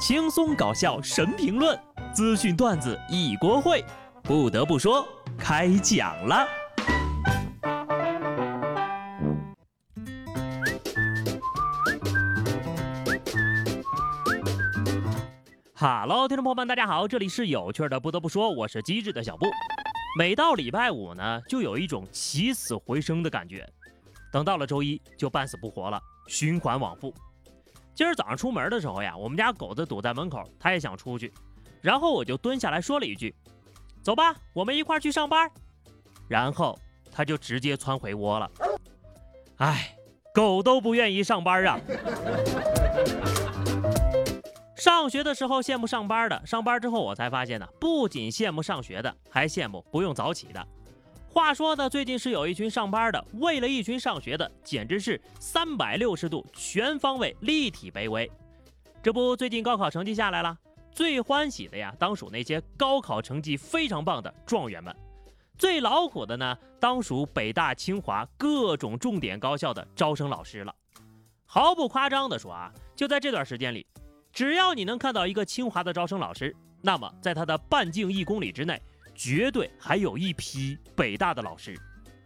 轻松搞笑神评论，资讯段子一锅烩。不得不说，开讲了。哈喽，听众朋友们，大家好，这里是有趣的。不得不说，我是机智的小布。每到礼拜五呢，就有一种起死回生的感觉。等到了周一，就半死不活了，循环往复。今儿早上出门的时候呀，我们家狗子堵在门口，它也想出去，然后我就蹲下来说了一句：“走吧，我们一块去上班。”然后它就直接窜回窝了。哎，狗都不愿意上班啊！上学的时候羡慕上班的，上班之后我才发现呢，不仅羡慕上学的，还羡慕不用早起的。话说呢，最近是有一群上班的，为了一群上学的，简直是三百六十度全方位立体卑微。这不，最近高考成绩下来了，最欢喜的呀，当属那些高考成绩非常棒的状元们；最劳苦的呢，当属北大、清华各种重点高校的招生老师了。毫不夸张的说啊，就在这段时间里，只要你能看到一个清华的招生老师，那么在他的半径一公里之内。绝对还有一批北大的老师，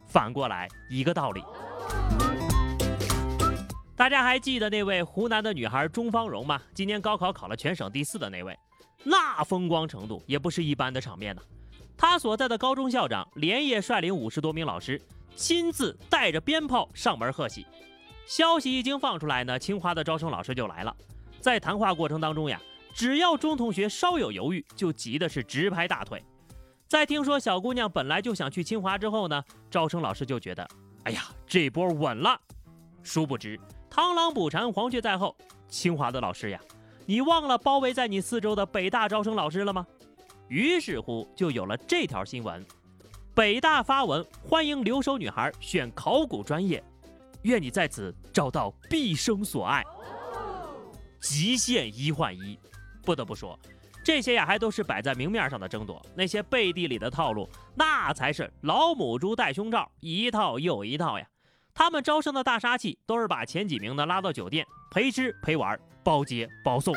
反过来一个道理。大家还记得那位湖南的女孩钟芳蓉吗？今年高考考了全省第四的那位，那风光程度也不是一般的场面呢。她所在的高中校长连夜率领五十多名老师，亲自带着鞭炮上门贺喜。消息一经放出来呢，清华的招生老师就来了。在谈话过程当中呀，只要钟同学稍有犹豫，就急的是直拍大腿。在听说小姑娘本来就想去清华之后呢，招生老师就觉得，哎呀，这波稳了。殊不知，螳螂捕蝉，黄雀在后。清华的老师呀，你忘了包围在你四周的北大招生老师了吗？于是乎，就有了这条新闻：北大发文欢迎留守女孩选考古专业，愿你在此找到毕生所爱。极限一换一，不得不说。这些呀，还都是摆在明面上的争夺，那些背地里的套路，那才是老母猪戴胸罩，一套又一套呀。他们招生的大杀器，都是把前几名的拉到酒店陪吃陪玩，包接包送。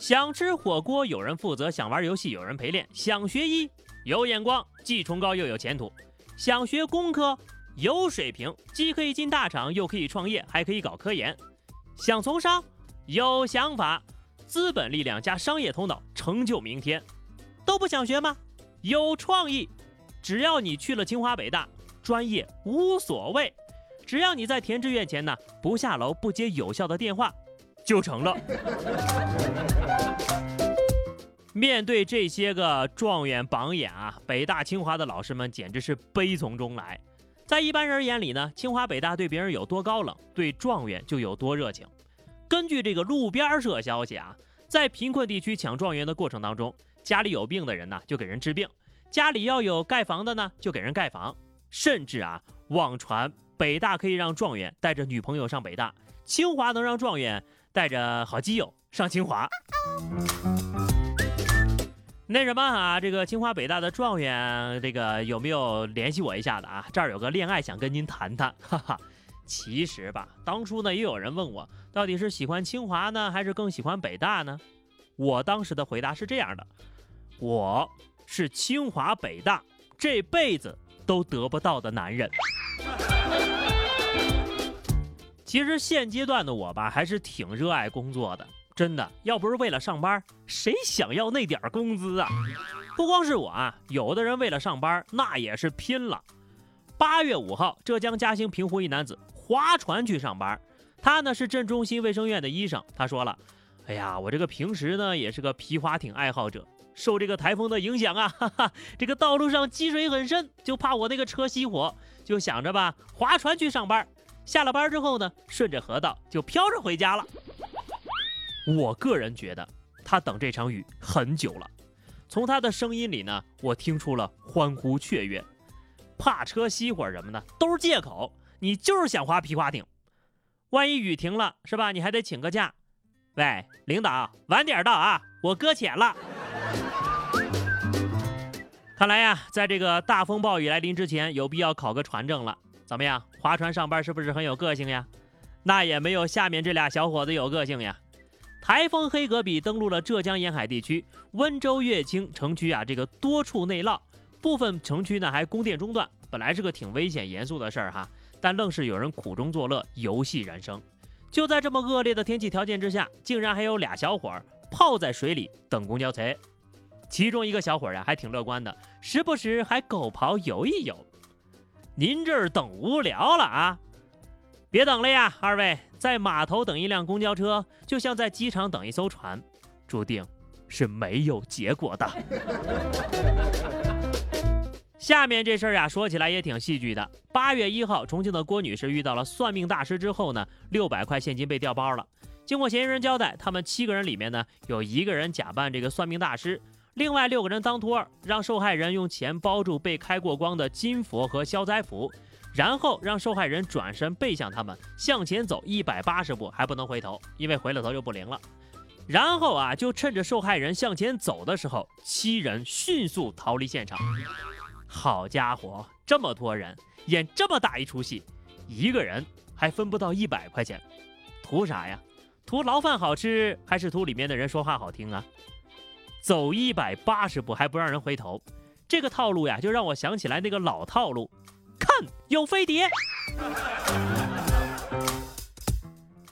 想吃火锅有人负责，想玩游戏有人陪练，想学医有眼光，既崇高又有前途；想学工科有水平，既可以进大厂，又可以创业，还可以搞科研；想从商有想法。资本力量加商业头脑，成就明天，都不想学吗？有创意，只要你去了清华北大，专业无所谓，只要你在填志愿前呢不下楼不接有效的电话，就成了。面对这些个状元榜眼啊，北大清华的老师们简直是悲从中来。在一般人眼里呢，清华北大对别人有多高冷，对状元就有多热情。根据这个路边社消息啊，在贫困地区抢状元的过程当中，家里有病的人呢就给人治病，家里要有盖房的呢就给人盖房，甚至啊网传北大可以让状元带着女朋友上北大，清华能让状元带着好基友上清华。那什么啊，这个清华北大的状元，这个有没有联系我一下的啊？这儿有个恋爱想跟您谈谈，哈哈。其实吧，当初呢也有人问我，到底是喜欢清华呢，还是更喜欢北大呢？我当时的回答是这样的：我是清华北大这辈子都得不到的男人。其实现阶段的我吧，还是挺热爱工作的，真的，要不是为了上班，谁想要那点工资啊？不光是我啊，有的人为了上班，那也是拼了。八月五号，浙江嘉兴平湖一男子。划船去上班，他呢是镇中心卫生院的医生。他说了：“哎呀，我这个平时呢也是个皮划艇爱好者，受这个台风的影响啊，哈哈，这个道路上积水很深，就怕我那个车熄火，就想着吧，划船去上班。下了班之后呢，顺着河道就飘着回家了。我个人觉得他等这场雨很久了。从他的声音里呢，我听出了欢呼雀跃，怕车熄火什么的都是借口。”你就是想划皮划艇，万一雨停了是吧？你还得请个假。喂，领导，晚点到啊，我搁浅了。看来呀，在这个大风暴雨来临之前，有必要考个船证了。怎么样，划船上班是不是很有个性呀？那也没有下面这俩小伙子有个性呀。台风黑格比登陆了浙江沿海地区，温州乐清城区啊，这个多处内涝，部分城区呢还供电中断。本来是个挺危险严肃的事儿哈，但愣是有人苦中作乐，游戏人生。就在这么恶劣的天气条件之下，竟然还有俩小伙儿泡在水里等公交车。其中一个小伙儿啊还挺乐观的，时不时还狗刨游一游。您这儿等无聊了啊？别等了呀，二位在码头等一辆公交车，就像在机场等一艘船，注定是没有结果的。下面这事儿呀，说起来也挺戏剧的。八月一号，重庆的郭女士遇到了算命大师之后呢，六百块现金被调包了。经过嫌疑人交代，他们七个人里面呢，有一个人假扮这个算命大师，另外六个人当托儿，让受害人用钱包住被开过光的金佛和消灾符，然后让受害人转身背向他们，向前走一百八十步，还不能回头，因为回了头就不灵了。然后啊，就趁着受害人向前走的时候，七人迅速逃离现场。好家伙，这么多人演这么大一出戏，一个人还分不到一百块钱，图啥呀？图牢饭好吃，还是图里面的人说话好听啊？走一百八十步还不让人回头，这个套路呀，就让我想起来那个老套路。看，有飞碟。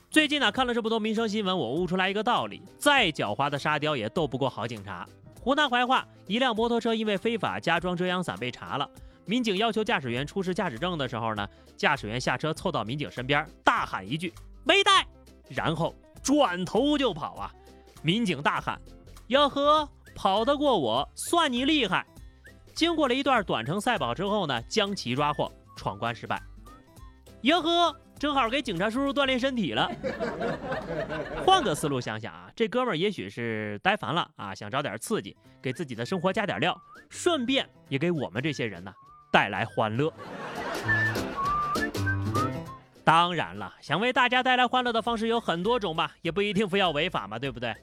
最近呢，看了这么多民生新闻，我悟出来一个道理：再狡猾的沙雕也斗不过好警察。湖南怀化一辆摩托车因为非法加装遮阳伞被查了，民警要求驾驶员出示驾驶证的时候呢，驾驶员下车凑到民警身边，大喊一句“没带”，然后转头就跑啊！民警大喊：“哟呵，跑得过我，算你厉害！”经过了一段短程赛跑之后呢，将其抓获，闯关失败。哟呵。正好给警察叔叔锻炼身体了。换个思路想想啊，这哥们儿也许是呆烦了啊，想找点刺激，给自己的生活加点料，顺便也给我们这些人呢带来欢乐。当然了，想为大家带来欢乐的方式有很多种吧，也不一定非要违法嘛，对不对？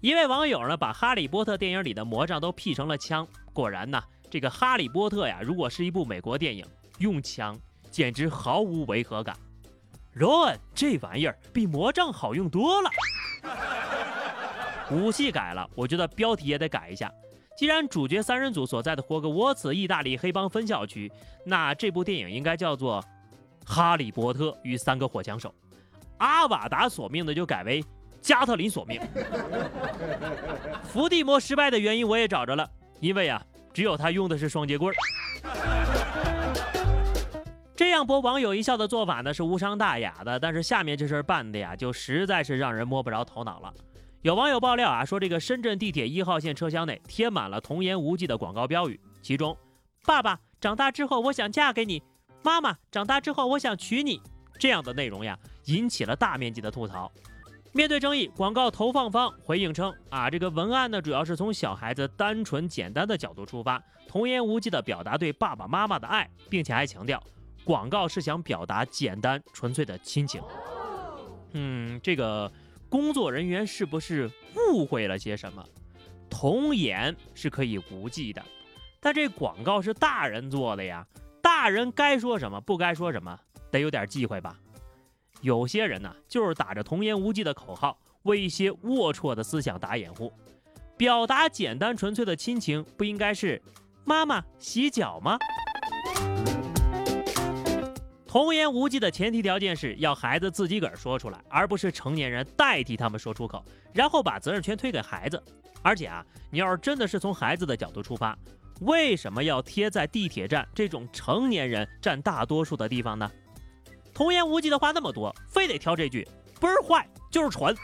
一位网友呢把《哈利波特》电影里的魔杖都 P 成了枪，果然呢，这个《哈利波特》呀，如果是一部美国电影，用枪简直毫无违和感。罗恩，这玩意儿比魔杖好用多了。武器改了，我觉得标题也得改一下。既然主角三人组所在的霍格沃茨意大利黑帮分校区，那这部电影应该叫做《哈利波特与三个火枪手》。阿瓦达索命的就改为加特林索命。伏地魔失败的原因我也找着了，因为啊，只有他用的是双截棍。这样博网友一笑的做法呢是无伤大雅的，但是下面这事儿办的呀，就实在是让人摸不着头脑了。有网友爆料啊，说这个深圳地铁一号线车厢内贴满了童言无忌的广告标语，其中“爸爸长大之后我想嫁给你，妈妈长大之后我想娶你”这样的内容呀，引起了大面积的吐槽。面对争议，广告投放方回应称啊，这个文案呢主要是从小孩子单纯简单的角度出发，童言无忌的表达对爸爸妈妈的爱，并且还强调。广告是想表达简单纯粹的亲情。嗯，这个工作人员是不是误会了些什么？童言是可以无忌的，但这广告是大人做的呀，大人该说什么不该说什么，得有点忌讳吧。有些人呢，就是打着童言无忌的口号，为一些龌龊的思想打掩护。表达简单纯粹的亲情，不应该是妈妈洗脚吗？童言无忌的前提条件是要孩子自己个儿说出来，而不是成年人代替他们说出口，然后把责任全推给孩子。而且啊，你要是真的是从孩子的角度出发，为什么要贴在地铁站这种成年人占大多数的地方呢？童言无忌的话那么多，非得挑这句，不是坏就是蠢。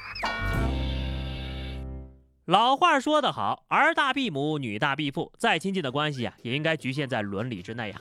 老话说得好，儿大必母，女大必父，再亲近的关系啊，也应该局限在伦理之内呀。